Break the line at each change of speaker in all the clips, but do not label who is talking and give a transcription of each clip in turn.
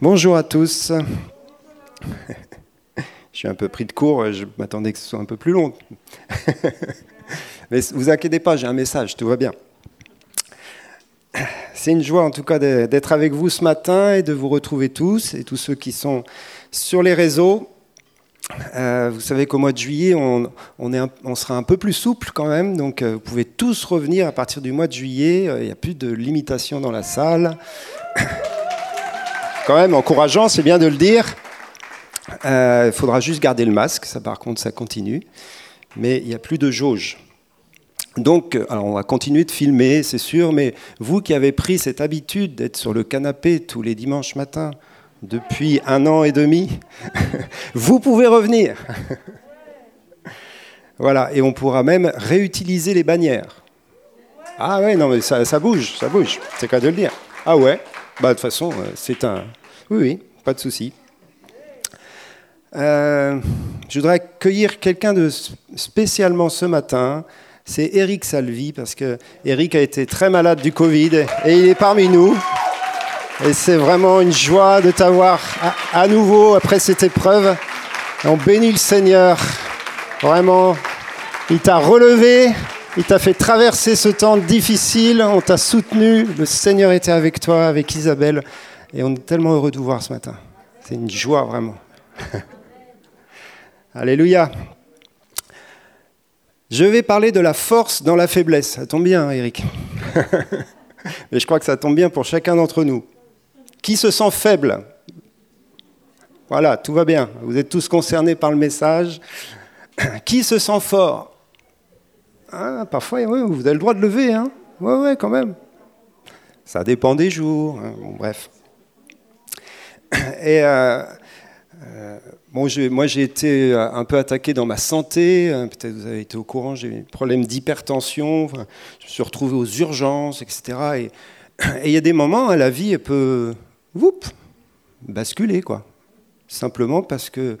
Bonjour à tous. Je suis un peu pris de court, je m'attendais que ce soit un peu plus long. Mais vous inquiétez pas, j'ai un message, tout va bien. C'est une joie en tout cas d'être avec vous ce matin et de vous retrouver tous et tous ceux qui sont sur les réseaux. Euh, vous savez qu'au mois de juillet, on, on, sera un peu plus souple quand même, donc euh, vous pouvez tous revenir à partir du mois de juillet. Euh, il n'y a plus de limitation dans la salle. quand même encourageant, c'est bien de le dire. Il faudra juste garder le masque, ça par contre ça continue, mais il n'y a plus de jauge. Donc, alors on va continuer de filmer, c'est sûr, mais vous qui avez pris cette habitude d'être sur le canapé tous les dimanches matins, depuis un an et demi, vous pouvez revenir. voilà, et on pourra même réutiliser les bannières. Ah ouais, non, mais ça, bouge, ça bouge, c'est qu'à de le dire. Ah ouais, bah de toute façon, euh, c'est un... Oui, oui, pas de souci. Euh, je voudrais accueillir quelqu'un de spécialement ce matin. C'est Eric Salvi, parce que Eric a été très malade du Covid et il est parmi nous. Et c'est vraiment une joie de t'avoir à, nouveau après cette épreuve. On bénit le Seigneur. Vraiment, il t'a relevé, il t'a fait traverser ce temps difficile, on t'a soutenu, le Seigneur était avec toi, avec Isabelle, et on est tellement heureux de vous voir ce matin. C'est une joie vraiment. Alléluia. Je vais parler de la force dans la faiblesse. Ça tombe bien, Eric. Mais je crois que ça tombe bien pour chacun d'entre nous. Qui se sent faible? Voilà, tout va bien. Vous êtes tous concernés par le message. Qui se sent fort? Ah, Parfois, vous avez le droit de lever. Hein oui, ouais, quand même. Ça dépend des jours. Hein. Bref. Et euh, euh, bon, moi, j'ai été un peu attaqué dans ma santé. Hein. Peut-être vous avez été au courant. J'ai eu des problèmes d'hypertension. je me suis retrouvé aux urgences, etc. Et il y a des moments, la vie peut basculer, quoi. Simplement parce que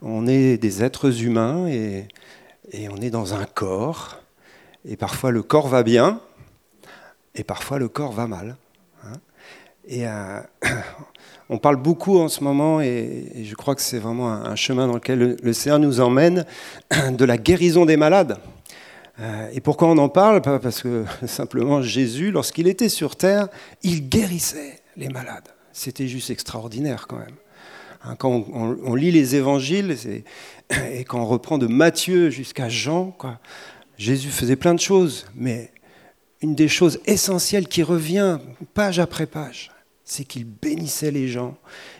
on est des êtres humains et, on est dans un corps. Et parfois le corps va bien, et parfois le corps va mal. Hein. Euh, on parle beaucoup en ce moment, et, je crois que c'est vraiment un, chemin dans lequel le, le Seigneur nous emmène, de la guérison des malades. Euh, et pourquoi on en parle? Parce que simplement Jésus, lorsqu'il était sur terre, il guérissait les malades. C'était juste extraordinaire quand même. Hein, quand on, lit les évangiles et quand on reprend de Matthieu jusqu'à Jean, Jésus faisait plein de choses, mais une des choses essentielles qui revient page après page, c'est qu'il bénissait les gens,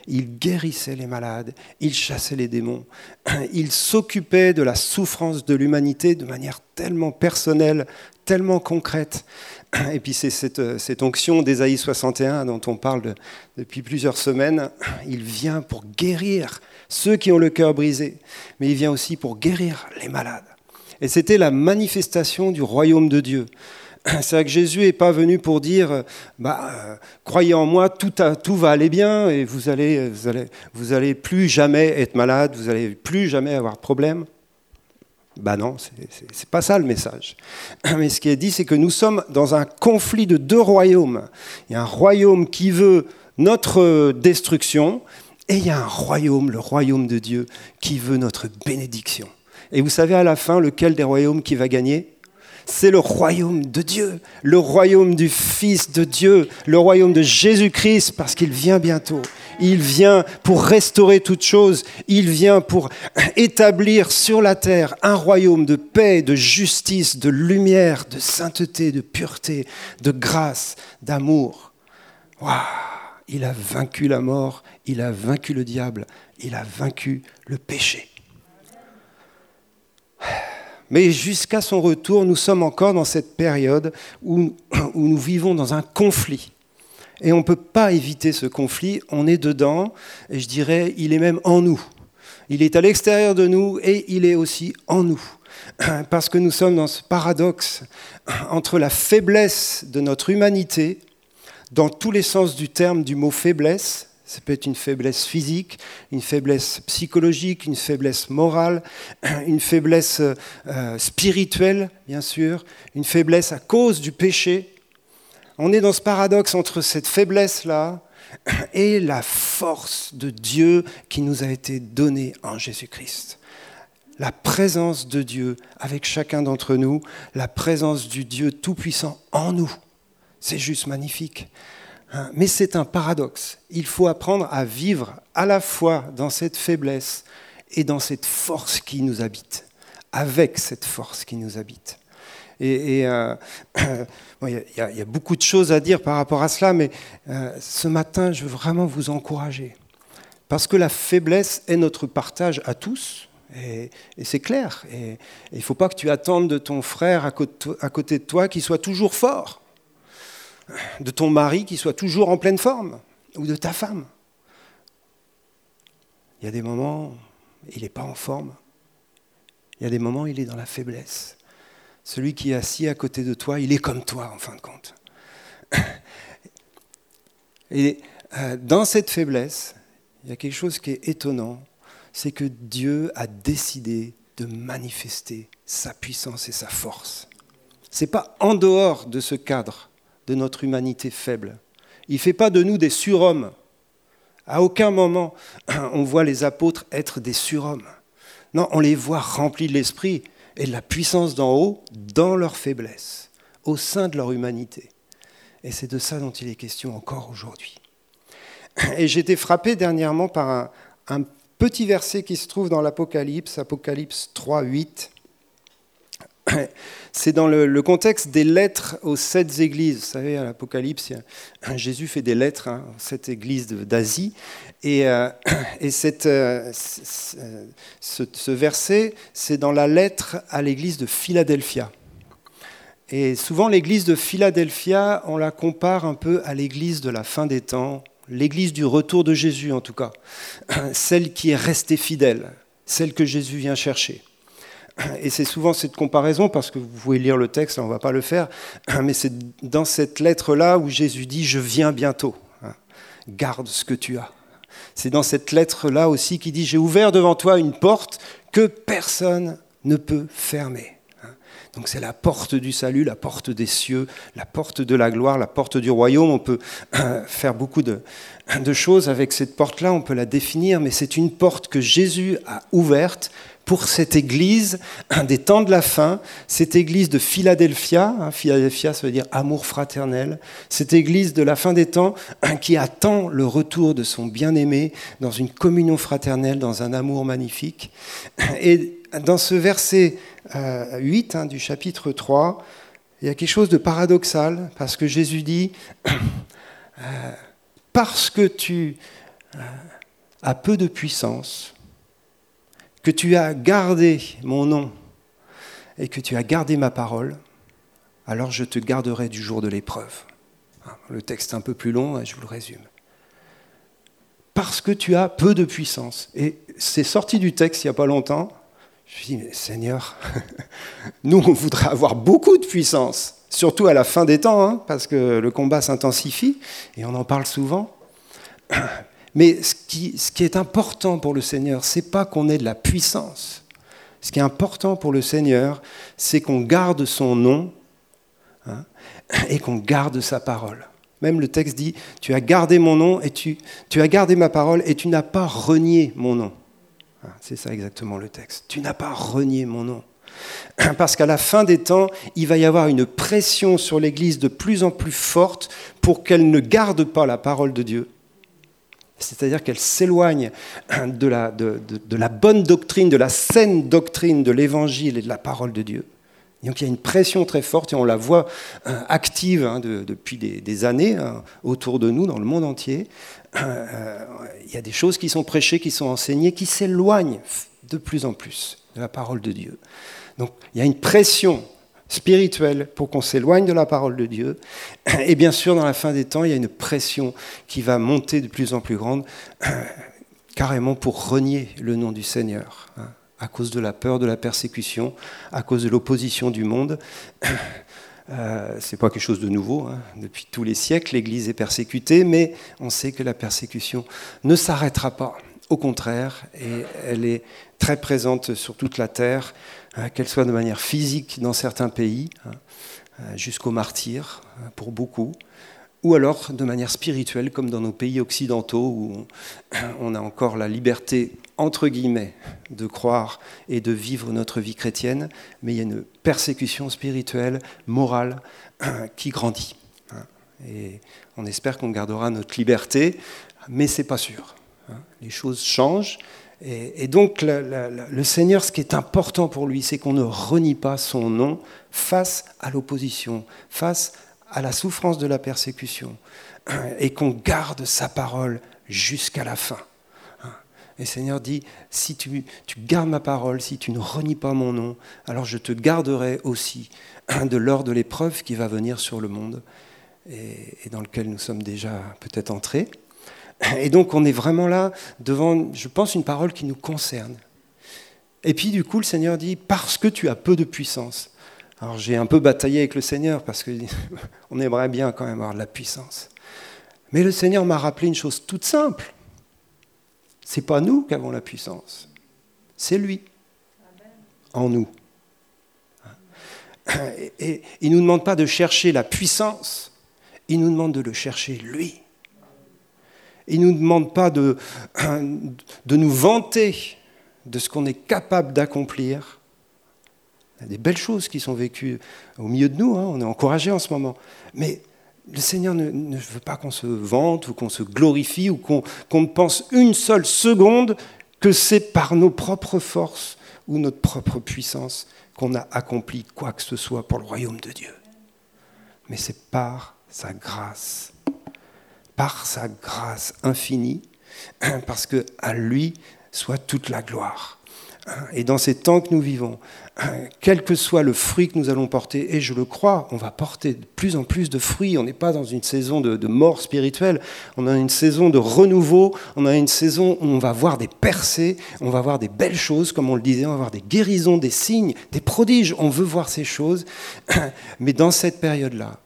il guérissait les malades, il chassait les démons, il s'occupait de la souffrance de l'humanité de manière tellement personnelle, tellement concrète. Et puis c'est cette, onction d'Ésaïe 61 dont on parle depuis plusieurs semaines. Il vient pour guérir ceux qui ont le cœur brisé, mais il vient aussi pour guérir les malades. Et c'était la manifestation du royaume de Dieu. C'est vrai que Jésus n'est pas venu pour dire bah, euh, croyez en moi, tout, va aller bien et vous allez, vous, allez, vous allez plus jamais être malade, vous allez plus jamais avoir de problème. Ben non, c'est pas ça le message. Mais ce qui est dit, c'est que nous sommes dans un conflit de deux royaumes. Il y a un royaume qui veut notre destruction, et il y a un royaume, le royaume de Dieu, qui veut notre bénédiction. Et vous savez à la fin lequel des royaumes qui va gagner? C'est le royaume de Dieu, le royaume du Fils de Dieu, le royaume de Jésus-Christ, parce qu'il vient bientôt. Il vient pour restaurer toutes choses, il vient pour établir sur la terre un royaume de paix, de justice, de lumière, de sainteté, de pureté, de grâce, d'amour. il a vaincu la mort, il a vaincu le diable, il a vaincu le péché. Mais jusqu'à son retour, nous sommes encore dans cette période où, nous vivons dans un conflit. Et on ne peut pas éviter ce conflit, on est dedans, et je dirais, il est même en nous. Il est à l'extérieur de nous et il est aussi en nous. Parce que nous sommes dans ce paradoxe entre la faiblesse de notre humanité, dans tous les sens du terme du mot faiblesse, ça peut être une faiblesse physique, une faiblesse psychologique, une faiblesse morale, une faiblesse euh, spirituelle, bien sûr, une faiblesse à cause du péché. On est dans ce paradoxe entre cette faiblesse-là et la force de Dieu qui nous a été donnée en Jésus-Christ. La présence de Dieu avec chacun d'entre nous, la présence du Dieu Tout-Puissant en nous. C'est juste magnifique. Hein, mais c'est un paradoxe. Il faut apprendre à vivre à la fois dans cette faiblesse et dans cette force qui nous habite, avec cette force qui nous habite. Et il y, a beaucoup de choses à dire par rapport à cela, mais euh, ce matin, je veux vraiment vous encourager. Parce que la faiblesse est notre partage à tous, et, c'est clair. Et il ne faut pas que tu attendes de ton frère à côté de toi qu'il soit toujours fort de ton mari qui soit toujours en pleine forme, ou de ta femme. Il y a des moments, il n'est pas en forme. Il y a des moments, il est dans la faiblesse. Celui qui est assis à côté de toi, il est comme toi, en fin de compte. Et euh, dans cette faiblesse, il y a quelque chose qui est étonnant, c'est que Dieu a décidé de manifester sa puissance et sa force. Ce n'est pas en dehors de ce cadre de notre humanité faible. Il ne fait pas de nous des surhommes. À aucun moment on voit les apôtres être des surhommes. Non, on les voit remplis de l'esprit et de la puissance d'en haut dans leur faiblesse, au sein de leur humanité. Et c'est de ça dont il est question encore aujourd'hui. Et été frappé dernièrement par un, un, petit verset qui se trouve dans l'Apocalypse, Apocalypse 3, 8. C'est dans le, contexte des lettres aux sept églises. Vous savez, à l'Apocalypse, Jésus fait des lettres hein, aux sept églises d'Asie. Et, euh, euh, ce, verset, c'est dans la lettre à l'église de Philadelphia. Et souvent, l'église de Philadelphia, on la compare un peu à l'église de la fin des temps, l'église du retour de Jésus en tout cas, celle qui est restée fidèle, celle que Jésus vient chercher. Et c'est souvent cette comparaison, parce que vous pouvez lire le texte, on ne va pas le faire, mais c'est dans cette lettre-là où Jésus dit ⁇ Je viens bientôt, garde ce que tu as ⁇ C'est dans cette lettre-là aussi qui dit ⁇ J'ai ouvert devant toi une porte que personne ne peut fermer ⁇ donc c'est la porte du salut, la porte des cieux, la porte de la gloire, la porte du royaume. On peut faire beaucoup de, de choses avec cette porte-là, on peut la définir, mais c'est une porte que Jésus a ouverte pour cette église des temps de la fin, cette église de Philadelphia, hein, Philadelphia ça veut dire amour fraternel, cette église de la fin des temps qui attend le retour de son bien-aimé dans une communion fraternelle, dans un amour magnifique. Et dans ce verset 8 euh, hein, du chapitre 3, il y a quelque chose de paradoxal, parce que Jésus dit, euh, parce que tu euh, as peu de puissance, que tu as gardé mon nom et que tu as gardé ma parole, alors je te garderai du jour de l'épreuve. Le texte est un peu plus long, hein, je vous le résume. Parce que tu as peu de puissance. Et c'est sorti du texte il n'y a pas longtemps. Je me suis dit, Seigneur, nous, on voudrait avoir beaucoup de puissance, surtout à la fin des temps, hein, parce que le combat s'intensifie, et on en parle souvent. Mais ce qui, est important pour le Seigneur, c'est pas qu'on ait de la puissance. Ce qui est important pour le Seigneur, c'est qu'on garde son nom hein, et qu'on garde sa parole. Même le texte dit, tu as gardé mon nom et tu, as gardé ma parole et tu n'as pas renié mon nom. Hein, c'est ça exactement le texte. Tu n'as pas renié mon nom. Parce qu'à la fin des temps, il va y avoir une pression sur l'Église de plus en plus forte pour qu'elle ne garde pas la parole de Dieu c'est-à-dire qu'elle s'éloigne de la, bonne doctrine, de la saine doctrine de l'Évangile et de la parole de Dieu. donc il y a une pression très forte et on la voit euh, active hein, depuis des, années hein, autour de nous, dans le monde entier. Euh, il y a des choses qui sont prêchées, qui sont enseignées, qui s'éloignent de plus en plus de la parole de Dieu. Donc il y a une pression spirituelle pour qu'on s'éloigne de la parole de Dieu. Et bien sûr, dans la fin des temps, il y a une pression qui va monter de plus en plus grande, carrément pour renier le nom du Seigneur, hein, à cause de la peur de la persécution, à cause de l'opposition du monde. Euh, c'est pas quelque chose de nouveau. Hein. Depuis tous les siècles, l'Église est persécutée, mais on sait que la persécution ne s'arrêtera pas. Au contraire, et elle est très présente sur toute la terre. Hein, qu'elle soit de manière physique dans certains pays, hein, euh, jusqu'au martyr hein, pour beaucoup, ou alors de manière spirituelle, comme dans nos pays occidentaux, où on a encore la liberté, entre guillemets, de croire et de vivre notre vie chrétienne, mais il y a une persécution spirituelle, morale, qui grandit. Et on espère qu'on gardera notre liberté, mais ce n'est pas sûr. Les choses changent. Et, donc le Seigneur, ce qui est important pour lui, c'est qu'on ne renie pas son nom face à l'opposition, face à la souffrance de la persécution, et qu'on garde sa parole jusqu'à la fin. Et Seigneur dit, si tu, gardes ma parole, si tu ne renies pas mon nom, alors je te garderai aussi de l'heure de l'épreuve qui va venir sur le monde et, et dans lequel nous sommes déjà peut-être entrés. Et donc on est vraiment là devant, je pense, une parole qui nous concerne. Et puis du coup, le Seigneur dit, parce que tu as peu de puissance. Alors j'ai un peu bataillé avec le Seigneur parce qu'on aimerait bien quand même avoir de la puissance. Mais le Seigneur m'a rappelé une chose toute simple. C'est pas nous qui avons la puissance, c'est lui en nous. Et, il ne nous demande pas de chercher la puissance, il nous demande de le chercher lui. Il ne nous demande pas de, de nous vanter de ce qu'on est capable d'accomplir. Il y a des belles choses qui sont vécues au milieu de nous, hein. on est encouragés en ce moment. Mais le Seigneur ne, veut pas qu'on se vante ou qu'on se glorifie ou qu'on ne pense une seule seconde que c'est par nos propres forces ou notre propre puissance qu'on a accompli quoi que ce soit pour le royaume de Dieu. Mais c'est par sa grâce par sa grâce infinie, parce que à lui soit toute la gloire. Et dans ces temps que nous vivons, quel que soit le fruit que nous allons porter, et je le crois, on va porter de plus en plus de fruits. On n'est pas dans une saison de, mort spirituelle, on a une saison de renouveau, on a une saison où on va voir des percées, on va voir des belles choses, comme on le disait, on va voir des guérisons, des signes, des prodiges. On veut voir ces choses, mais dans cette période-là,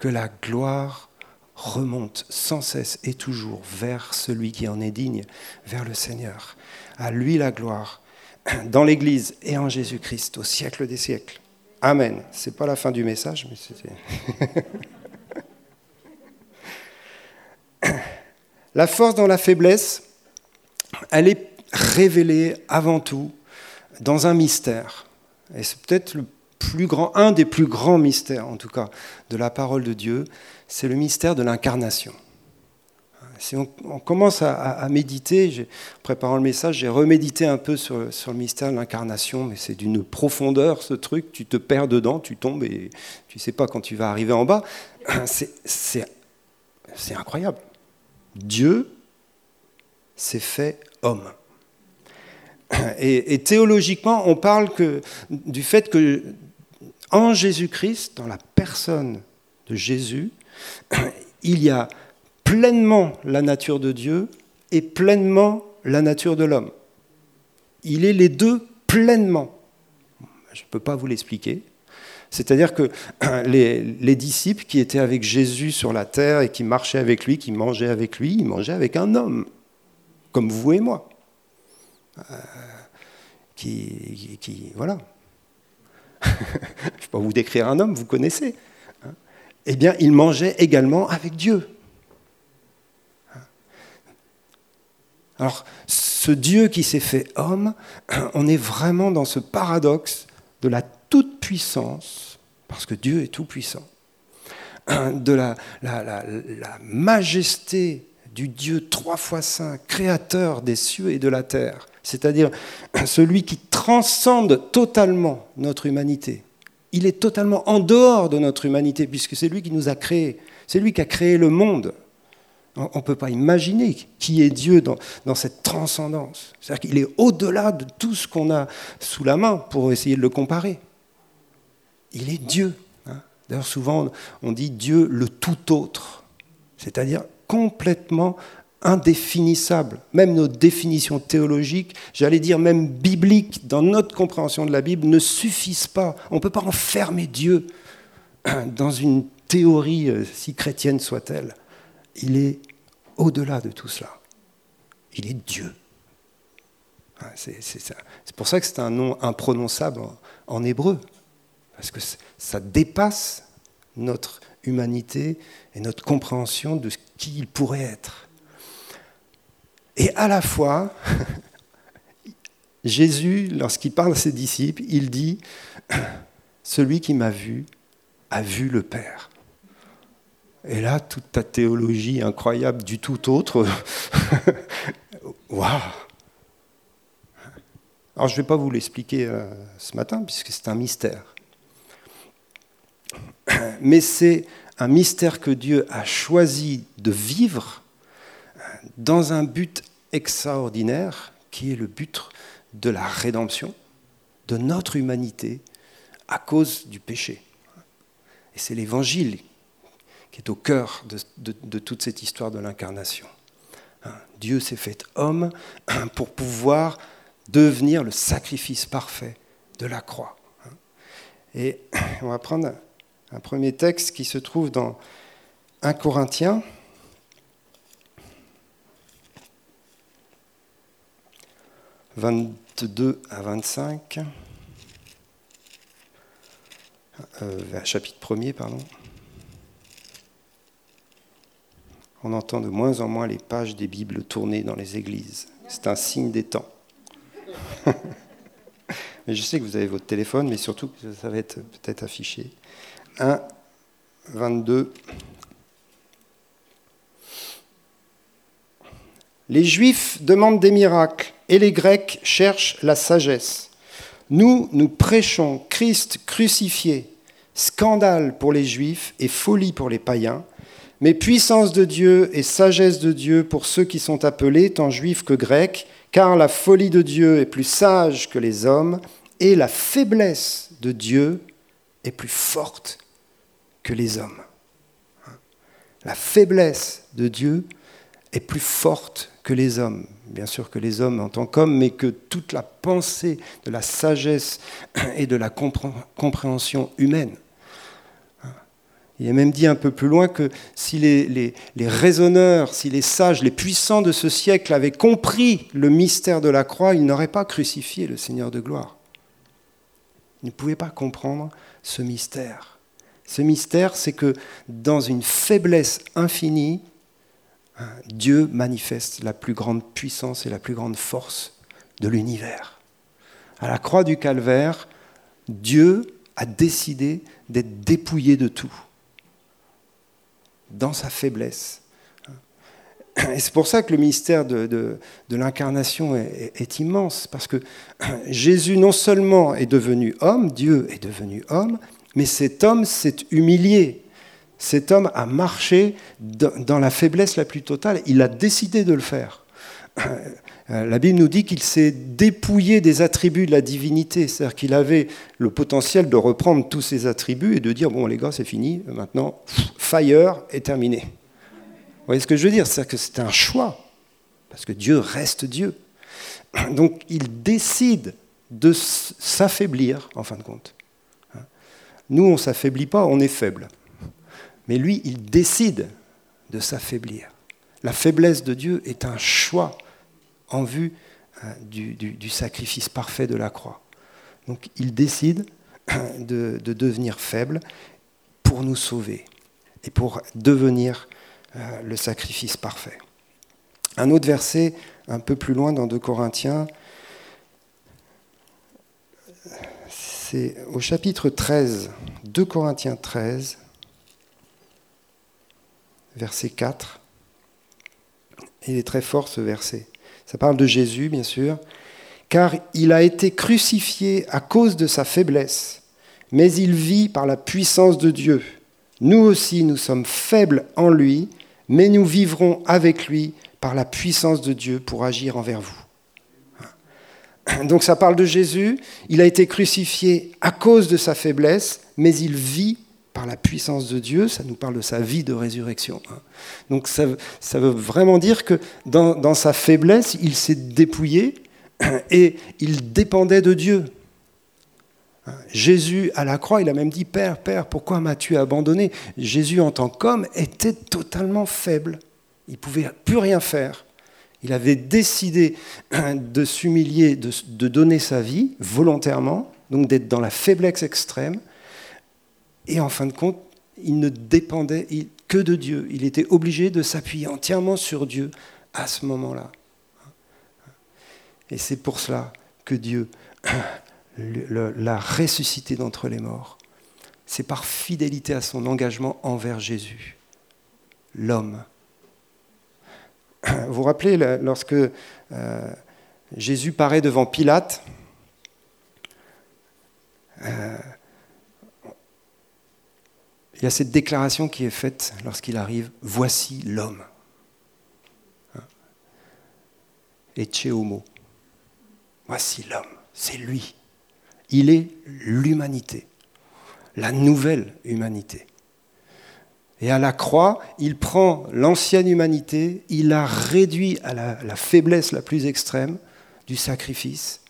que la gloire remonte sans cesse et toujours vers celui qui en est digne, vers le Seigneur. À lui la gloire, dans l'Église et en Jésus-Christ, au siècle des siècles. Amen. C'est pas la fin du message, mais c'était. la force dans la faiblesse, elle est révélée avant tout dans un mystère. Et c'est peut-être un des plus grands mystères, en tout cas, de la parole de Dieu, c'est le mystère de l'incarnation. Si on, commence à, méditer, en préparant le message, j'ai remédité un peu sur, sur le mystère de l'incarnation, mais c'est d'une profondeur ce truc, tu te perds dedans, tu tombes et tu ne sais pas quand tu vas arriver en bas. C'est incroyable. Dieu s'est fait homme. Et, et, théologiquement, on parle que, du fait que en Jésus-Christ, dans la personne de Jésus, il y a pleinement la nature de Dieu et pleinement la nature de l'homme. Il est les deux pleinement. Je ne peux pas vous l'expliquer. C'est-à-dire que les, disciples qui étaient avec Jésus sur la terre et qui marchaient avec lui, qui mangeaient avec lui, ils mangeaient avec un homme, comme vous et moi. Euh, voilà. je ne vais pas vous décrire un homme, vous connaissez eh bien, il mangeait également avec Dieu. Alors, ce Dieu qui s'est fait homme, on est vraiment dans ce paradoxe de la toute-puissance, parce que Dieu est tout-puissant, de la, majesté du Dieu trois fois saint, créateur des cieux et de la terre, c'est-à-dire celui qui transcende totalement notre humanité il est totalement en dehors de notre humanité, puisque c'est lui qui nous a créés. C'est lui qui a créé le monde. On ne peut pas imaginer qui est Dieu dans, cette transcendance. C'est-à-dire qu'il est au-delà de tout ce qu'on a sous la main pour essayer de le comparer. Il est Dieu. Hein. D'ailleurs, souvent, on dit Dieu le tout autre, c'est-à-dire complètement indéfinissable. Même nos définitions théologiques, j'allais dire même bibliques, dans notre compréhension de la Bible, ne suffisent pas. On ne peut pas enfermer Dieu dans une théorie, euh, si chrétienne soit-elle. Il est au-delà de tout cela. Il est Dieu. C'est pour ça que c'est un nom imprononçable en hébreu, parce que ça dépasse notre humanité et notre compréhension de qui il pourrait être. Et à la fois, Jésus, lorsqu'il parle à ses disciples, il dit, Celui qui m'a vu a vu le Père. Et là, toute ta théologie incroyable du tout autre, waouh Alors je ne vais pas vous l'expliquer euh, ce matin, puisque c'est un mystère. Mais c'est un mystère que Dieu a choisi de vivre dans un but extraordinaire, qui est le but de la rédemption de notre humanité à cause du péché. Et c'est l'Évangile qui est au cœur de, toute cette histoire de l'incarnation. Dieu s'est fait homme pour pouvoir devenir le sacrifice parfait de la croix. Et on va prendre un premier texte qui se trouve dans 1 Corinthiens. « 22 à 25, euh, chapitre 1er, pardon. On entend de moins en moins les pages des Bibles tourner dans les églises. C'est un signe des temps. mais je sais que vous avez votre téléphone, mais surtout que ça va être peut-être affiché. 1, 22. Les Juifs demandent des miracles et les Grecs cherchent la sagesse. Nous, nous prêchons Christ crucifié, scandale pour les Juifs et folie pour les païens, mais puissance de Dieu et sagesse de Dieu pour ceux qui sont appelés, tant juifs que grecs, car la folie de Dieu est plus sage que les hommes, et la faiblesse de Dieu est plus forte que les hommes. La faiblesse de Dieu est plus forte que les hommes. Bien sûr que les hommes en tant qu'hommes, mais que toute la pensée de la sagesse et de la compréhension humaine. Il est même dit un peu plus loin que si les, les, raisonneurs, si les sages, les puissants de ce siècle avaient compris le mystère de la croix, ils n'auraient pas crucifié le Seigneur de gloire. Ils ne pouvaient pas comprendre ce mystère. Ce mystère, c'est que dans une faiblesse infinie, Dieu manifeste la plus grande puissance et la plus grande force de l'univers. À la croix du calvaire, Dieu a décidé d'être dépouillé de tout, dans sa faiblesse. Et c'est pour ça que le mystère de, l'incarnation est, est, immense, parce que Jésus non seulement est devenu homme, Dieu est devenu homme, mais cet homme s'est humilié. Cet homme a marché dans la faiblesse la plus totale. Il a décidé de le faire. Euh, la Bible nous dit qu'il s'est dépouillé des attributs de la divinité, c'est-à-dire qu'il avait le potentiel de reprendre tous ses attributs et de dire bon les gars c'est fini, maintenant fire est terminé. Vous voyez ce que je veux dire? C'est-à-dire que c'est un choix, parce que Dieu reste Dieu. Donc il décide de s'affaiblir en fin de compte nous, on ne s'affaiblit pas, on est faible. Mais lui, il décide de s'affaiblir. La faiblesse de Dieu est un choix en vue euh, du, sacrifice parfait de la croix. Donc il décide de, devenir faible pour nous sauver et pour devenir euh, le sacrifice parfait. Un autre verset un peu plus loin dans 2 Corinthiens, c'est au chapitre 13, 2 Corinthiens 13, verset 4. Il est très fort ce verset. Ça parle de Jésus, bien sûr, car il a été crucifié à cause de sa faiblesse, mais il vit par la puissance de Dieu. Nous aussi, nous sommes faibles en lui, mais nous vivrons avec lui par la puissance de Dieu pour agir envers vous. Donc ça parle de Jésus, il a été crucifié à cause de sa faiblesse, mais il vit par la puissance de Dieu, ça nous parle de sa vie de résurrection. Hein. Donc ça, veut vraiment dire que dans, sa faiblesse, il s'est dépouillé et il dépendait de Dieu. Hein. Jésus à la croix, il a même dit, Père, Père, pourquoi m'as-tu abandonné? Jésus en tant qu'homme était totalement faible. Il ne pouvait plus rien faire. Il avait décidé de s'humilier, de, donner sa vie volontairement, donc d'être dans la faiblesse extrême. Et en fin de compte, il ne dépendait que de Dieu. Il était obligé de s'appuyer entièrement sur Dieu à ce moment-là. Et c'est pour cela que Dieu l'a ressuscité d'entre les morts. C'est par fidélité à son engagement envers Jésus, l'homme. Vous vous rappelez, lorsque euh, Jésus paraît devant Pilate, euh, il y a cette déclaration qui est faite lorsqu'il arrive, voici l'homme. Et Tchéomo, voici l'homme, c'est lui. Il est l'humanité, la nouvelle humanité. Et à la croix, il prend l'ancienne humanité, il la réduit à la, faiblesse la plus extrême du sacrifice,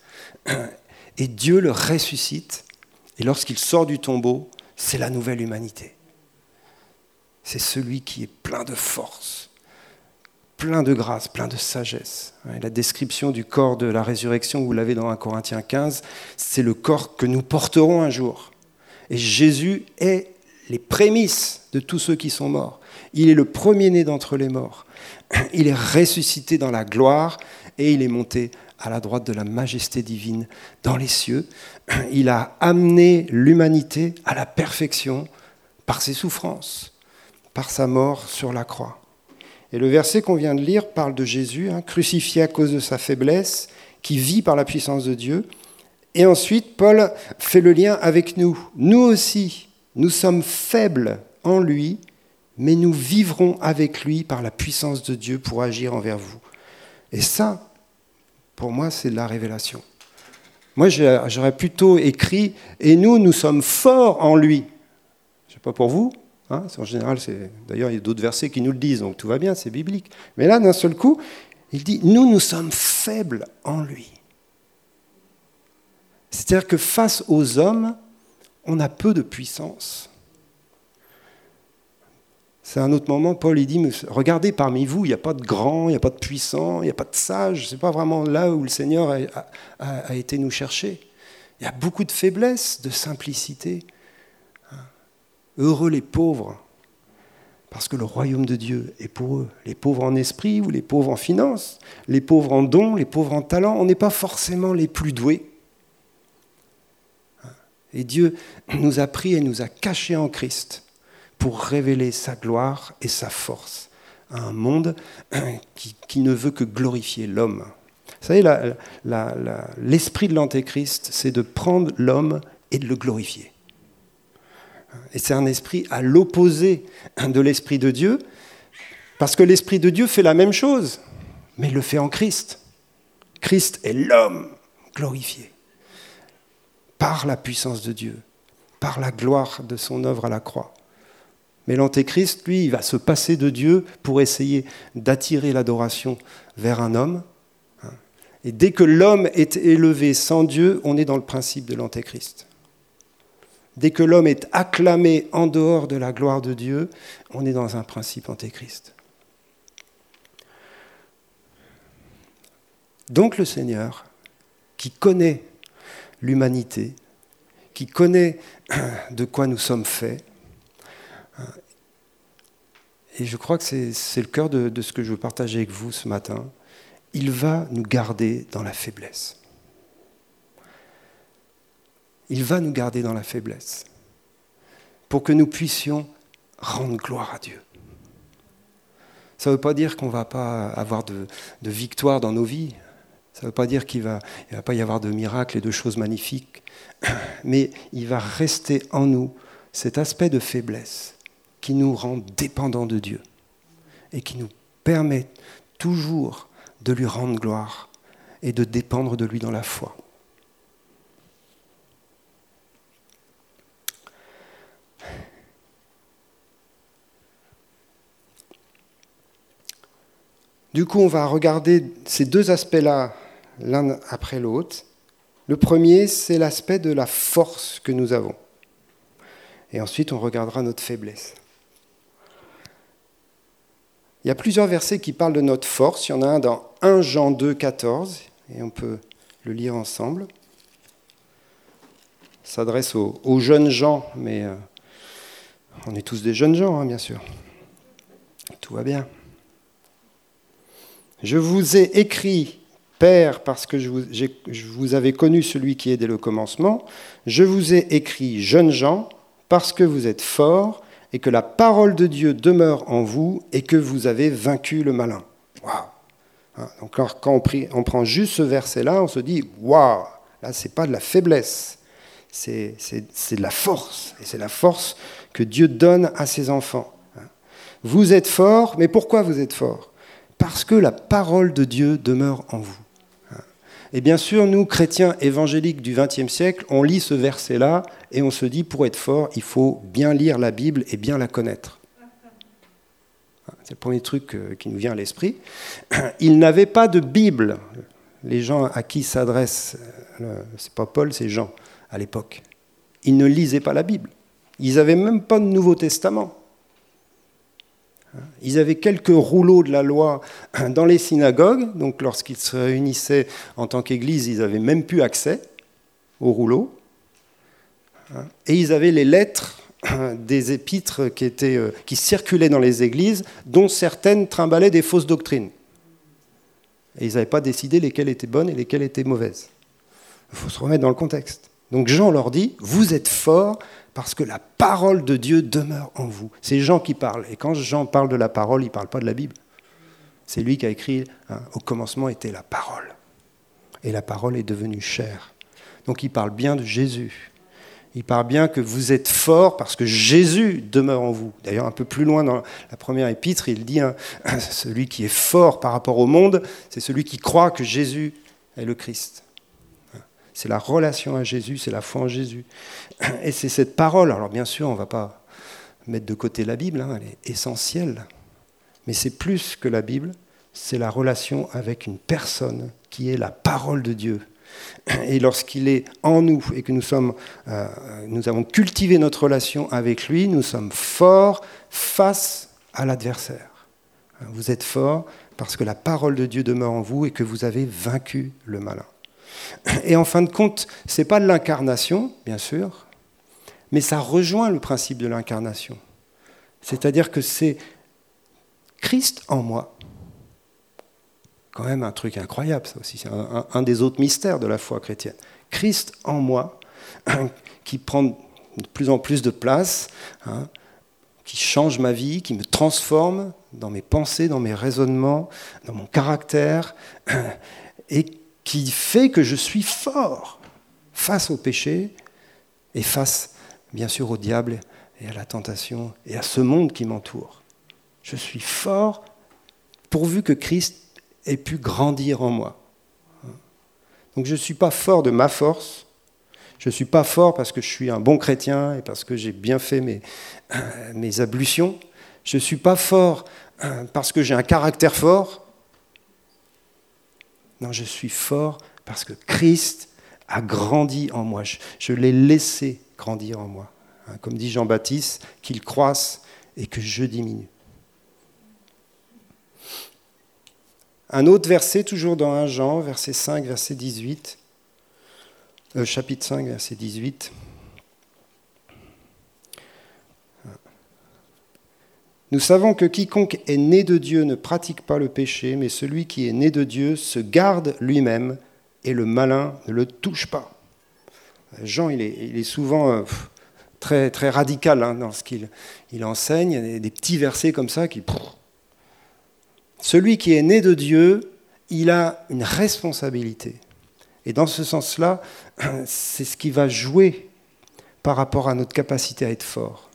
et Dieu le ressuscite, et lorsqu'il sort du tombeau, c'est la nouvelle humanité. C'est celui qui est plein de force, plein de grâce, plein de sagesse. La description du corps de la résurrection, vous l'avez dans 1 Corinthiens 15, c'est le corps que nous porterons un jour. Et Jésus est les prémices de tous ceux qui sont morts. Il est le premier-né d'entre les morts. Il est ressuscité dans la gloire et il est monté à la droite de la majesté divine dans les cieux. Il a amené l'humanité à la perfection par ses souffrances, par sa mort sur la croix. Et le verset qu'on vient de lire parle de Jésus, hein, crucifié à cause de sa faiblesse, qui vit par la puissance de Dieu. Et ensuite, Paul fait le lien avec nous. Nous aussi, nous sommes faibles en lui, mais nous vivrons avec lui par la puissance de Dieu pour agir envers vous. Et ça, pour moi, c'est de la révélation. Moi, j'aurais plutôt écrit Et nous, nous sommes forts en lui. Je ne sais pas pour vous. Hein, en général, d'ailleurs, il y a d'autres versets qui nous le disent, donc tout va bien, c'est biblique. Mais là, d'un seul coup, il dit Nous, nous sommes faibles en lui. C'est-à-dire que face aux hommes, on a peu de puissance. C'est un autre moment, Paul il dit, regardez parmi vous, il n'y a pas de grand, il n'y a pas de puissant, il n'y a pas de sage, ce n'est pas vraiment là où le Seigneur a, a, été nous chercher. Il y a beaucoup de faiblesse, de simplicité. Heureux les pauvres, parce que le royaume de Dieu est pour eux. Les pauvres en esprit ou les pauvres en finance, les pauvres en dons, les pauvres en talent, on n'est pas forcément les plus doués. Et Dieu nous a pris et nous a cachés en Christ pour révéler sa gloire et sa force à un monde qui, ne veut que glorifier l'homme. Vous savez, l'esprit de l'Antéchrist, c'est de prendre l'homme et de le glorifier. Et c'est un esprit à l'opposé de l'esprit de Dieu, parce que l'esprit de Dieu fait la même chose, mais le fait en Christ. Christ est l'homme glorifié par la puissance de Dieu, par la gloire de son œuvre à la croix. Mais l'Antéchrist, lui, il va se passer de Dieu pour essayer d'attirer l'adoration vers un homme. Et dès que l'homme est élevé sans Dieu, on est dans le principe de l'Antéchrist. Dès que l'homme est acclamé en dehors de la gloire de Dieu, on est dans un principe antéchrist. Donc le Seigneur, qui connaît l'humanité, qui connaît de quoi nous sommes faits, et je crois que c'est le cœur de, ce que je veux partager avec vous ce matin. Il va nous garder dans la faiblesse. Il va nous garder dans la faiblesse pour que nous puissions rendre gloire à Dieu. Ça ne veut pas dire qu'on ne va pas avoir de, victoire dans nos vies. Ça ne veut pas dire qu'il ne va, pas y avoir de miracles et de choses magnifiques. Mais il va rester en nous cet aspect de faiblesse qui nous rend dépendants de Dieu et qui nous permet toujours de lui rendre gloire et de dépendre de lui dans la foi. Du coup, on va regarder ces deux aspects-là l'un après l'autre. Le premier, c'est l'aspect de la force que nous avons. Et ensuite, on regardera notre faiblesse. Il y a plusieurs versets qui parlent de notre force. Il y en a un dans 1 Jean 2, 14, et on peut le lire ensemble. S'adresse aux, jeunes gens, mais euh, On est tous des jeunes gens, hein, bien sûr. Tout va bien. Je vous ai écrit, Père, parce que vous, je vous avais connu celui qui est dès le commencement. Je vous ai écrit, jeunes gens, parce que vous êtes forts et que la parole de Dieu demeure en vous et que vous avez vaincu le malin. Waouh hein, Donc quand on, prend juste ce verset-là, on se dit waouh Là, c'est pas de la faiblesse, c'est de la force. Et c'est la force que Dieu donne à ses enfants. Hein. Vous êtes forts, mais pourquoi vous êtes forts? Parce que la parole de Dieu demeure en vous. Et bien sûr, nous, chrétiens évangéliques du XXe siècle, on lit ce verset-là et on se dit, pour être fort, il faut bien lire la Bible et bien la connaître. C'est le premier truc euh, qui nous vient à l'esprit. Il n'avait pas de Bible. Les gens à qui s'adresse c'est pas Paul, c'est Jean à l'époque. Ils ne lisaient pas la Bible. Ils n'avaient même pas de Nouveau Testament. Ils avaient quelques rouleaux de la loi dans les synagogues, donc lorsqu'ils se réunissaient en tant qu'Église, ils n'avaient même plus accès aux rouleaux. Et ils avaient les lettres des épîtres qui, euh, circulaient dans les églises, dont certaines trimballaient des fausses doctrines. Et ils n'avaient pas décidé lesquelles étaient bonnes et lesquelles étaient mauvaises. Il faut se remettre dans le contexte. Donc Jean leur dit, vous êtes forts parce que la parole de Dieu demeure en vous. C'est Jean qui parle. Et quand Jean parle de la parole, il ne parle pas de la Bible. C'est lui qui a écrit, hein, au commencement était la parole. Et la parole est devenue chair. Donc il parle bien de Jésus. Il parle bien que vous êtes forts parce que Jésus demeure en vous. D'ailleurs, un peu plus loin dans la première épître, il dit, hein, celui qui est fort par rapport au monde, c'est celui qui croit que Jésus est le Christ c'est la relation à Jésus, c'est la foi en Jésus. Et c'est cette parole, alors bien sûr, on ne va pas mettre de côté la Bible, hein, elle est essentielle, mais c'est plus que la Bible, c'est la relation avec une personne qui est la parole de Dieu. Et lorsqu'il est en nous et que nous, sommes, euh, nous avons cultivé notre relation avec lui, nous sommes forts face à l'adversaire. Vous êtes forts parce que la parole de Dieu demeure en vous et que vous avez vaincu le malin. Et en fin de compte, ce n'est pas de l'incarnation, bien sûr, mais ça rejoint le principe de l'incarnation. C'est-à-dire que c'est Christ en moi. Quand même un truc incroyable, ça aussi. C'est un, des autres mystères de la foi chrétienne. Christ en moi, qui prend de plus en plus de place, hein, qui change ma vie, qui me transforme dans mes pensées, dans mes raisonnements, dans mon caractère, et qui fait que je suis fort face au péché et face, bien sûr, au diable et à la tentation et à ce monde qui m'entoure. Je suis fort pourvu que Christ ait pu grandir en moi. Donc je ne suis pas fort de ma force, je ne suis pas fort parce que je suis un bon chrétien et parce que j'ai bien fait mes, mes ablutions, je ne suis pas fort parce que j'ai un caractère fort, non, je suis fort parce que Christ a grandi en moi. Je, l'ai laissé grandir en moi. Hein, comme dit Jean-Baptiste, qu'il croisse et que je diminue. Un autre verset, toujours dans 1 Jean, verset 5, verset 18, euh, chapitre 5, verset 18. Nous savons que quiconque est né de Dieu ne pratique pas le péché, mais celui qui est né de Dieu se garde lui-même et le malin ne le touche pas. Jean, il est, souvent euh, très, radical hein, dans ce qu'il il enseigne. Il y a des petits versets comme ça qui... Celui qui est né de Dieu, il a une responsabilité. Et dans ce sens-là, c'est ce qui va jouer par rapport à notre capacité à être fort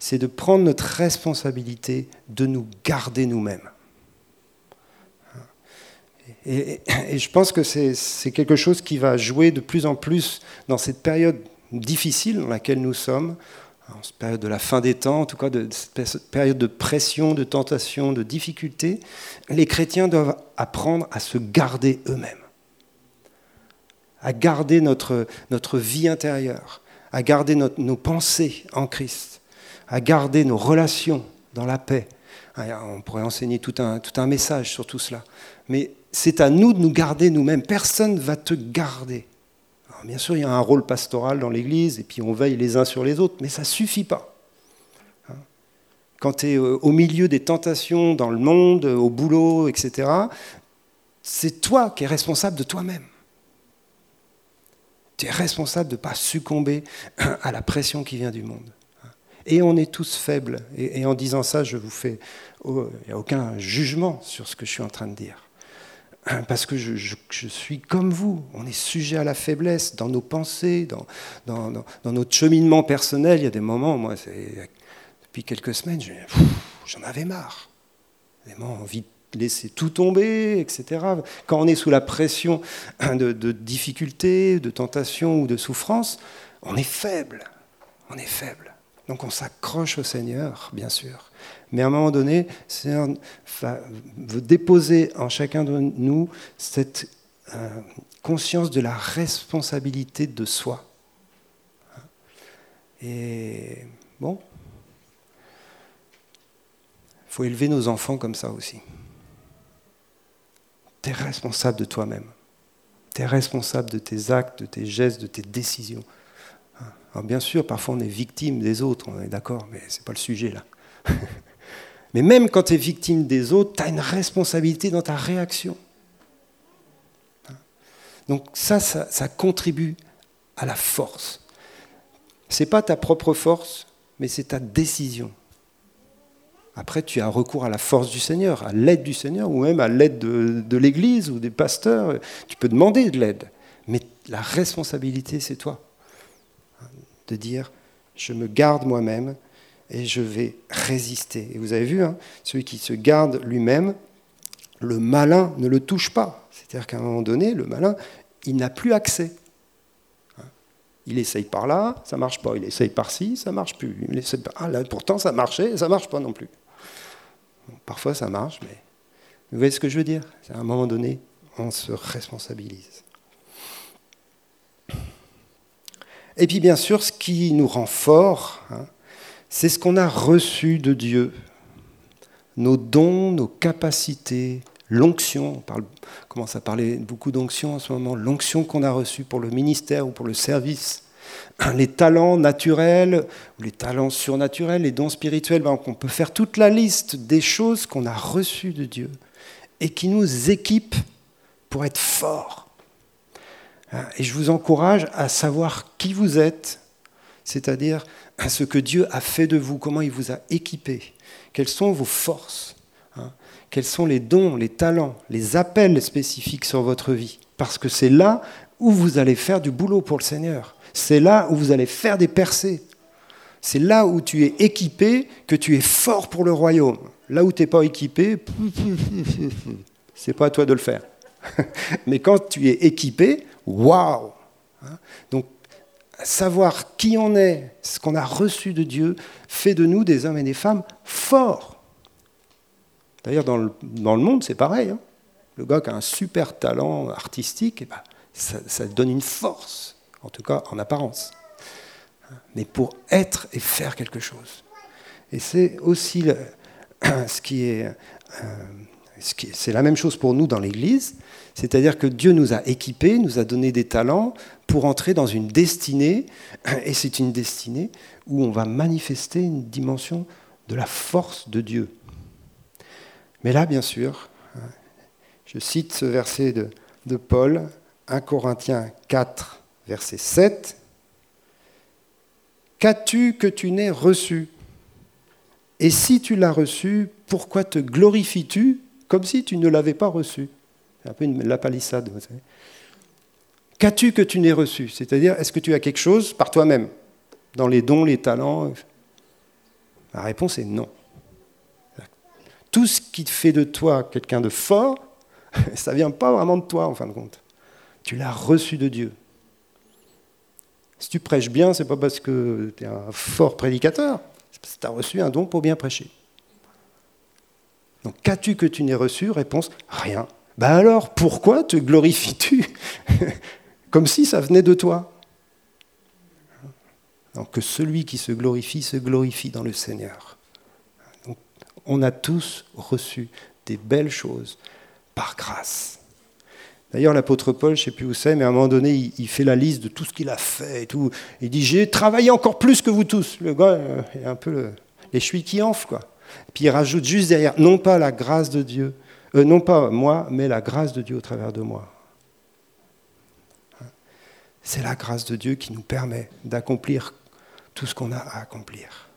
c'est de prendre notre responsabilité de nous garder nous-mêmes. Et, je pense que c'est quelque chose qui va jouer de plus en plus dans cette période difficile dans laquelle nous sommes, en cette période de la fin des temps, en tout cas de cette période de pression, de tentation, de difficulté. Les chrétiens doivent apprendre à se garder eux-mêmes, à garder notre, notre vie intérieure, à garder nos pensées en Christ à garder nos relations dans la paix. Ah, on pourrait enseigner tout un, tout un message sur tout cela. Mais c'est à nous de nous garder nous-mêmes. Personne ne va te garder. bien sûr, il y a un rôle pastoral dans l'Église, et puis on veille les uns sur les autres, mais ça ne suffit pas. quand tu es au milieu des tentations dans le monde, au boulot, etc., c'est toi qui es responsable de toi-même. Tu es responsable de ne pas succomber à la pression qui vient du monde. Et on est tous faibles. Et, en disant ça, je vous fais. Il n'y a aucun jugement sur ce que je suis en train de dire. Parce que je, suis comme vous. On est sujet à la faiblesse dans nos pensées, dans, dans, notre cheminement personnel. Il y a des moments, moi, depuis quelques semaines, j'en avais marre. Vraiment envie de laisser tout tomber, etc. Quand on est sous la pression de, de difficultés, de tentations ou de souffrances, on est faible. On est faible. Donc on s'accroche au Seigneur, bien sûr. Mais à un moment donné, le Seigneur veut déposer en chacun de nous cette euh, conscience de la responsabilité de soi. Et bon, il faut élever nos enfants comme ça aussi. Tu es responsable de toi-même. Tu es responsable de tes actes, de tes gestes, de tes décisions. Alors bien sûr, parfois on est victime des autres, on est d'accord, mais ce n'est pas le sujet là. mais même quand tu es victime des autres, tu as une responsabilité dans ta réaction. Donc ça, ça, contribue à la force. Ce n'est pas ta propre force, mais c'est ta décision. Après, tu as recours à la force du Seigneur, à l'aide du Seigneur, ou même à l'aide de, l'Église ou des pasteurs. Tu peux demander de l'aide, mais la responsabilité, c'est toi de dire je me garde moi-même et je vais résister. Et vous avez vu, hein, celui qui se garde lui-même, le malin ne le touche pas. C'est-à-dire qu'à un moment donné, le malin, il n'a plus accès. Hein. Il essaye par là, ça marche pas. Il essaye par ci, ça marche plus. Ah, là, pourtant, ça marchait, ça marche pas non plus. parfois, ça marche, mais vous voyez ce que je veux dire? À un moment donné, on se responsabilise. Et puis bien sûr, ce qui nous rend forts, hein, c'est ce qu'on a reçu de Dieu. Nos dons, nos capacités, l'onction. On commence à parler beaucoup d'onction en ce moment. L'onction qu'on a reçue pour le ministère ou pour le service. Les talents naturels, les talents surnaturels, les dons spirituels. Ben, on peut faire toute la liste des choses qu'on a reçues de Dieu et qui nous équipent pour être forts et je vous encourage à savoir qui vous êtes, c'est-à-dire ce que Dieu a fait de vous, comment il vous a équipé, quelles sont vos forces, hein, quels sont les dons, les talents, les appels spécifiques sur votre vie. Parce que c'est là où vous allez faire du boulot pour le Seigneur. C'est là où vous allez faire des percées. C'est là où tu es équipé que tu es fort pour le royaume. Là où tu n'es pas équipé, c'est pas à toi de le faire. Mais quand tu es équipé, Waouh hein Donc, savoir qui on est, ce qu'on a reçu de Dieu, fait de nous des hommes et des femmes forts. D'ailleurs, dans le, dans le monde, c'est pareil. Hein. le gars qui a un super talent artistique, eh ben, ça, donne une force, en tout cas en apparence. Mais pour être et faire quelque chose. Et c'est aussi le, ce qui est. Euh, c'est la même chose pour nous dans l'Église, c'est-à-dire que Dieu nous a équipés, nous a donné des talents pour entrer dans une destinée, et c'est une destinée où on va manifester une dimension de la force de Dieu. Mais là, bien sûr, je cite ce verset de, Paul, 1 Corinthiens 4, verset 7. Qu'as-tu que tu n'aies reçu? Et si tu l'as reçu, pourquoi te glorifies-tu comme si tu ne l'avais pas reçu? C'est un peu une, la palissade. Qu'as-tu que tu n'aies reçu? C'est-à-dire, est-ce que tu as quelque chose par toi-même? Dans les dons, les talents? La réponse est non. Tout ce qui fait de toi quelqu'un de fort, ça ne vient pas vraiment de toi, en fin de compte. Tu l'as reçu de Dieu. Si tu prêches bien, ce n'est pas parce que tu es un fort prédicateur, c'est parce que tu as reçu un don pour bien prêcher. Donc qu'as-tu que tu n'aies reçu? Réponse rien. Ben alors pourquoi te glorifies-tu Comme si ça venait de toi? Donc que celui qui se glorifie se glorifie dans le Seigneur. on a tous reçu des belles choses par grâce. D'ailleurs, l'apôtre Paul, je ne sais plus où c'est, mais à un moment donné, il, fait la liste de tout ce qu'il a fait et tout. Il dit J'ai travaillé encore plus que vous tous. Le gars, euh, il, un peu les chevilles qui enflent, quoi. puis il rajoute juste derrière, non pas la grâce de Dieu, euh, non pas moi, mais la grâce de Dieu au travers de moi. C'est la grâce de Dieu qui nous permet d'accomplir tout ce qu'on a à accomplir.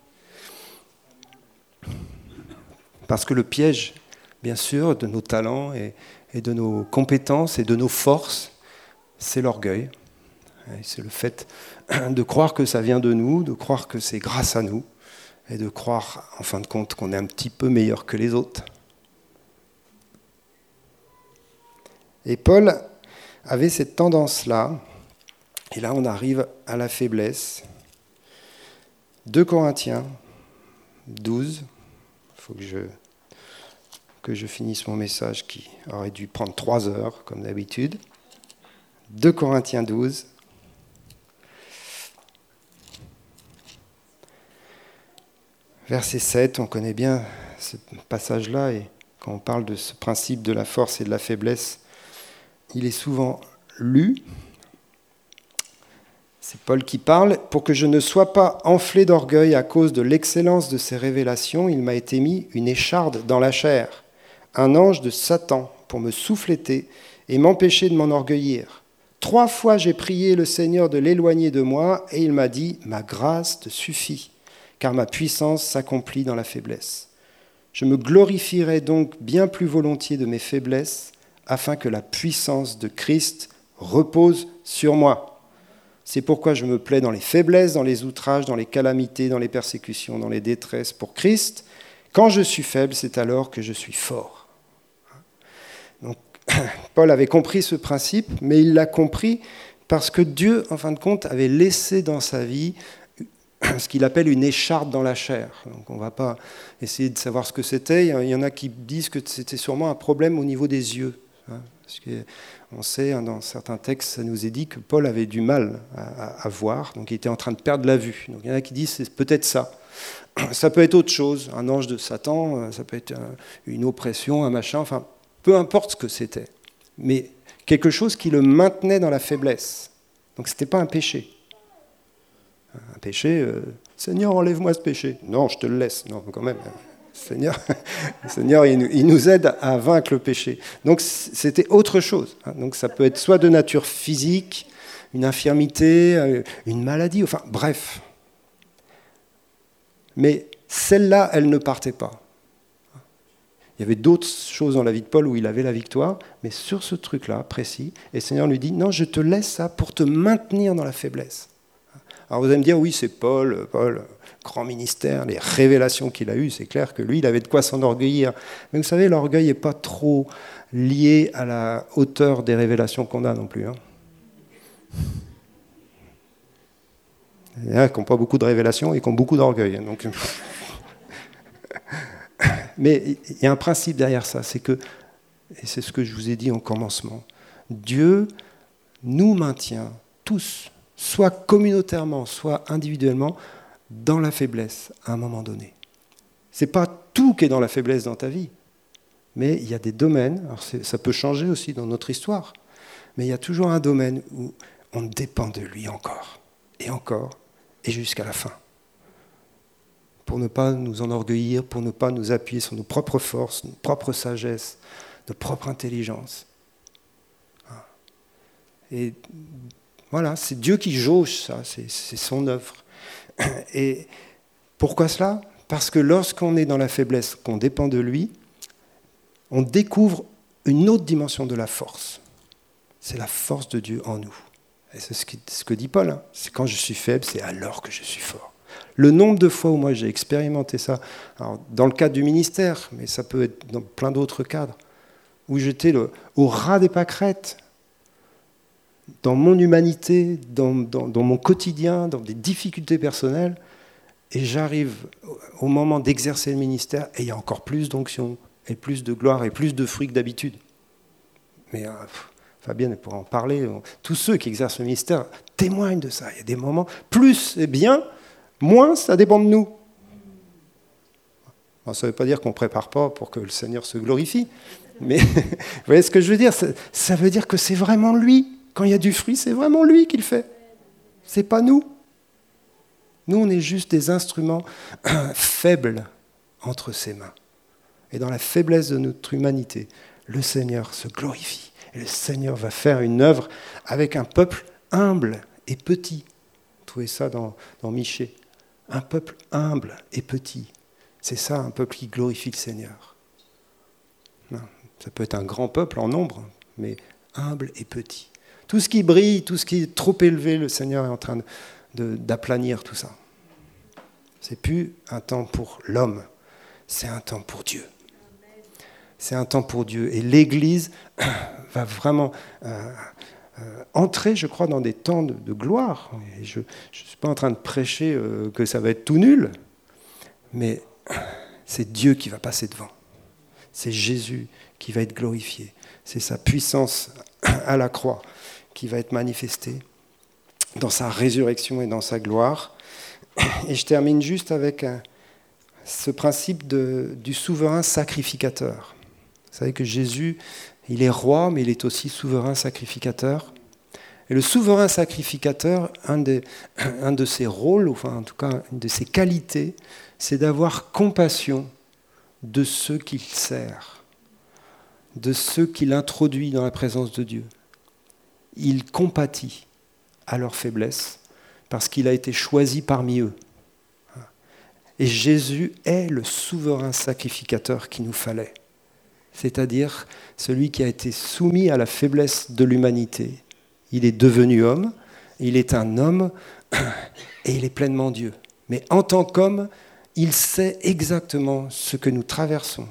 Parce que le piège, bien sûr, de nos talents et, de nos compétences et de nos forces, c'est l'orgueil. C'est le fait de croire que ça vient de nous, de croire que c'est grâce à nous, et de croire, en fin de compte, qu'on est un petit peu meilleur que les autres. Et Paul avait cette tendance-là, et là on arrive à la faiblesse. 2 Corinthiens 12, il faut que je, que je finisse mon message qui aurait dû prendre 3 heures comme d'habitude. 2 Corinthiens 12. Verset 7, on connaît bien ce passage-là, et quand on parle de ce principe de la force et de la faiblesse, il est souvent lu. C'est Paul qui parle. Pour que je ne sois pas enflé d'orgueil à cause de l'excellence de ces révélations, il m'a été mis une écharde dans la chair, un ange de Satan pour me souffléter et m'empêcher de m'enorgueillir. Trois fois j'ai prié le Seigneur de l'éloigner de moi, et il m'a dit, Ma grâce te suffit, car ma puissance s'accomplit dans la faiblesse. Je me glorifierai donc bien plus volontiers de mes faiblesses afin que la puissance de Christ repose sur moi. C'est pourquoi je me plais dans les faiblesses, dans les outrages, dans les calamités, dans les persécutions, dans les détresses pour Christ. Quand je suis faible, c'est alors que je suis fort. Donc, Paul avait compris ce principe, mais il l'a compris parce que Dieu, en fin de compte, avait laissé dans sa vie ce qu'il appelle une écharpe dans la chair. Donc on ne va pas essayer de savoir ce que c'était. Il y en a qui disent que c'était sûrement un problème au niveau des yeux. Hein, on sait, hein, dans certains textes, ça nous est dit que Paul avait du mal à, voir, donc il était en train de perdre la vue. Donc il y en a qui disent c'est peut-être ça. Ça peut être autre chose, un ange de Satan, euh, ça peut être une oppression, un machin, enfin, peu importe ce que c'était. Mais quelque chose qui le maintenait dans la faiblesse. Donc ce n'était pas un péché. Un péché, euh, Seigneur, enlève-moi ce péché. Non, je te le laisse. Non, quand même. Seigneur, il, nous aide à vaincre le péché. Donc c'était autre chose. Hein. Donc ça peut être soit de nature physique, une infirmité, euh, une maladie, enfin bref. Mais celle-là, elle ne partait pas. Il y avait d'autres choses dans la vie de Paul où il avait la victoire, mais sur ce truc-là précis, et le Seigneur lui dit, non, je te laisse ça pour te maintenir dans la faiblesse. Alors vous allez me dire, oui, c'est Paul, Paul, grand ministère, les révélations qu'il a eues, c'est clair que lui, il avait de quoi s'enorgueillir. Mais vous savez, l'orgueil n'est pas trop lié à la hauteur des révélations qu'on a non plus. Hein. Il y en a qui n'ont pas beaucoup de révélations et qui ont beaucoup d'orgueil. Hein, donc... Mais il y a un principe derrière ça, c'est que, et c'est ce que je vous ai dit en commencement, Dieu nous maintient tous, soit communautairement, soit individuellement, dans la faiblesse à un moment donné. Ce n'est pas tout qui est dans la faiblesse dans ta vie, mais il y a des domaines, ça peut changer aussi dans notre histoire, mais il y a toujours un domaine où on dépend de lui encore, et encore, et jusqu'à la fin. Pour ne pas nous enorgueillir, pour ne pas nous appuyer sur nos propres forces, nos propres sagesses, nos propres intelligences. Et voilà, c'est Dieu qui jauge ça, c'est son œuvre. Et pourquoi cela? Parce que lorsqu'on est dans la faiblesse, qu'on dépend de lui, on découvre une autre dimension de la force. C'est la force de Dieu en nous. Et c'est ce, que dit Paul. Hein. C'est quand je suis faible, c'est alors que je suis fort. Le nombre de fois où moi j'ai expérimenté ça, dans le cadre du ministère, mais ça peut être dans plein d'autres cadres, où j'étais au ras des pâquerettes, dans mon humanité, dans, mon quotidien, dans des difficultés personnelles, et j'arrive au moment d'exercer le ministère, et il y a encore plus d'onction, et plus de gloire, et plus de fruits que d'habitude. Mais euh, Fabienne pourra en parler. Tous ceux qui exercent le ministère témoignent de ça. Il y a des moments, plus c'est bien, moins ça dépend de nous. ça ne veut pas dire qu'on ne prépare pas pour que le Seigneur se glorifie, mais vous voyez ce que je veux dire? Ça veut dire que c'est vraiment lui quand il y a du fruit, c'est vraiment lui qui le fait. C'est pas nous. Nous, on est juste des instruments faibles entre ses mains. Et dans la faiblesse de notre humanité, le Seigneur se glorifie. Et le Seigneur va faire une œuvre avec un peuple humble et petit. Vous trouvez ça dans, dans Michée. Un peuple humble et petit. C'est ça, un peuple qui glorifie le Seigneur. ça peut être un grand peuple en nombre, mais humble et petit. Tout ce qui brille, tout ce qui est trop élevé, le Seigneur est en train d'aplanir tout ça. C'est plus un temps pour l'homme, c'est un temps pour Dieu. C'est un temps pour Dieu. Et l'Église va vraiment euh, euh, entrer, je crois, dans des temps de, gloire. je ne suis pas en train de prêcher euh, que ça va être tout nul, mais c'est Dieu qui va passer devant. C'est Jésus qui va être glorifié. C'est sa puissance à la croix qui va être manifestée dans sa résurrection et dans sa gloire. Et je termine juste avec ce principe du souverain sacrificateur. Vous savez que Jésus, il est roi, mais il est aussi souverain sacrificateur. Et le souverain sacrificateur, un de, un de ses rôles, enfin en tout cas une de ses qualités, c'est d'avoir compassion de ceux qu'il sert, de ceux qu'il introduit dans la présence de Dieu. Il compatit à leur faiblesse parce qu'il a été choisi parmi eux. Et Jésus est le souverain sacrificateur qu'il nous fallait, c'est-à-dire celui qui a été soumis à la faiblesse de l'humanité. Il est devenu homme, il est un homme et il est pleinement Dieu. Mais en tant qu'homme, il sait exactement ce que nous traversons.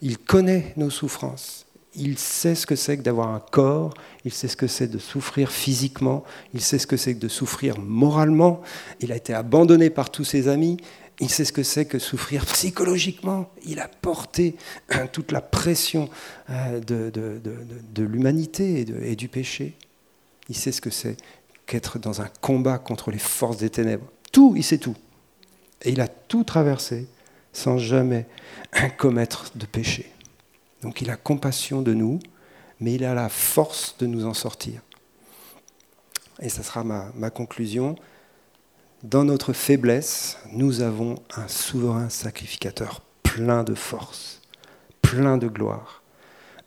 Il connaît nos souffrances. Il sait ce que c'est que d'avoir un corps, il sait ce que c'est de souffrir physiquement, il sait ce que c'est que de souffrir moralement. Il a été abandonné par tous ses amis, il sait ce que c'est que souffrir psychologiquement. Il a porté toute la pression euh, de, l'humanité et, du péché. Il sait ce que c'est qu'être dans un combat contre les forces des ténèbres. Tout, il sait tout. Et il a tout traversé sans jamais commettre de péché. Donc il a compassion de nous, mais il a la force de nous en sortir. Et ça sera ma, conclusion. Dans notre faiblesse, nous avons un souverain sacrificateur plein de force, plein de gloire,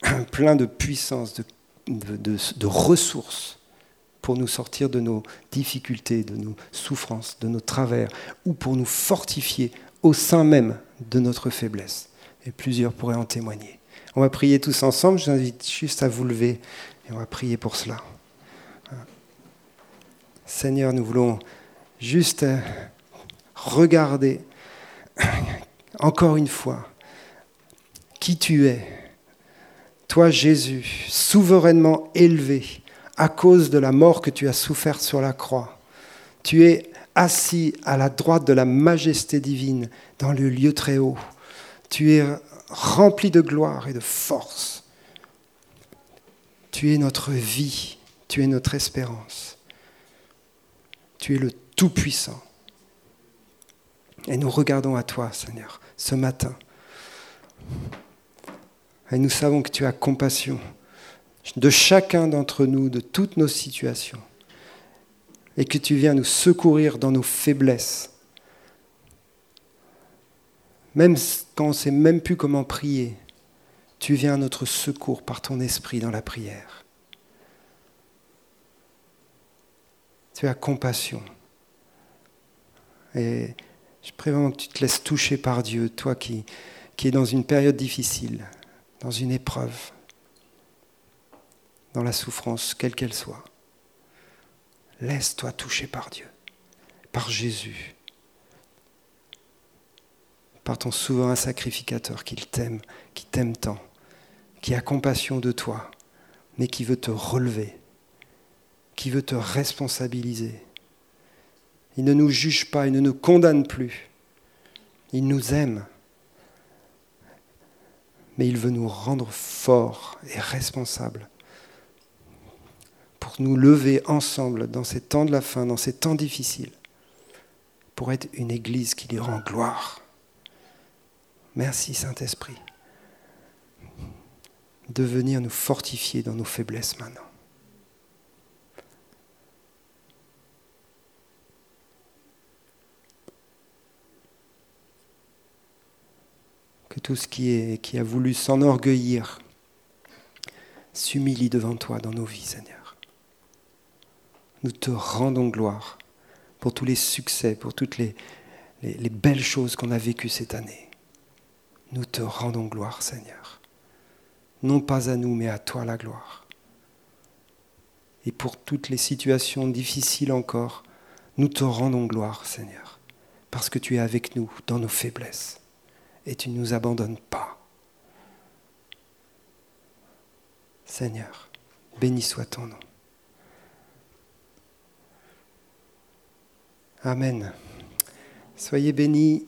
plein de puissance, de ressources pour nous sortir de nos difficultés, de nos souffrances, de nos travers, ou pour nous fortifier au sein même de notre faiblesse. Et plusieurs pourraient en témoigner. On va prier tous ensemble, je vous invite juste à vous lever et on va prier pour cela. Seigneur, nous voulons juste regarder encore une fois qui tu es. Toi, Jésus, souverainement élevé, à cause de la mort que tu as soufferte sur la croix. Tu es assis à la droite de la majesté divine dans le lieu très haut. Tu es rempli de gloire et de force. Tu es notre vie, tu es notre espérance. Tu es le Tout-Puissant. Et nous regardons à toi, Seigneur, ce matin. Et nous savons que tu as compassion de chacun d'entre nous, de toutes nos situations, et que tu viens nous secourir dans nos faiblesses, même quand on ne sait même plus comment prier, tu viens à notre secours par ton esprit dans la prière. Tu as compassion. Et je prie vraiment que tu te laisses toucher par Dieu, toi qui, qui es dans une période difficile, dans une épreuve dans la souffrance, quelle qu'elle soit. Laisse-toi toucher par Dieu, par Jésus, par ton souverain sacrificateur qui t'aime, qui t'aime tant, qui a compassion de toi, mais qui veut te relever, qui veut te responsabiliser. Il ne nous juge pas, il ne nous condamne plus. Il nous aime, mais il veut nous rendre forts et responsables pour nous lever ensemble dans ces temps de la fin, dans ces temps difficiles, pour être une Église qui lui rend gloire. Merci Saint-Esprit de venir nous fortifier dans nos faiblesses maintenant. Que tout ce qui, est, qui a voulu s'enorgueillir s'humilie devant toi dans nos vies, Seigneur. Nous te rendons gloire pour tous les succès, pour toutes les belles choses qu'on a vécues cette année. Nous te rendons gloire, Seigneur. Non pas à nous, mais à toi la gloire. Et pour toutes les situations difficiles encore, nous te rendons gloire, Seigneur, parce que tu es avec nous dans nos faiblesses et tu ne nous abandonnes pas. Seigneur, béni soit ton nom. Amen. Soyez bénis.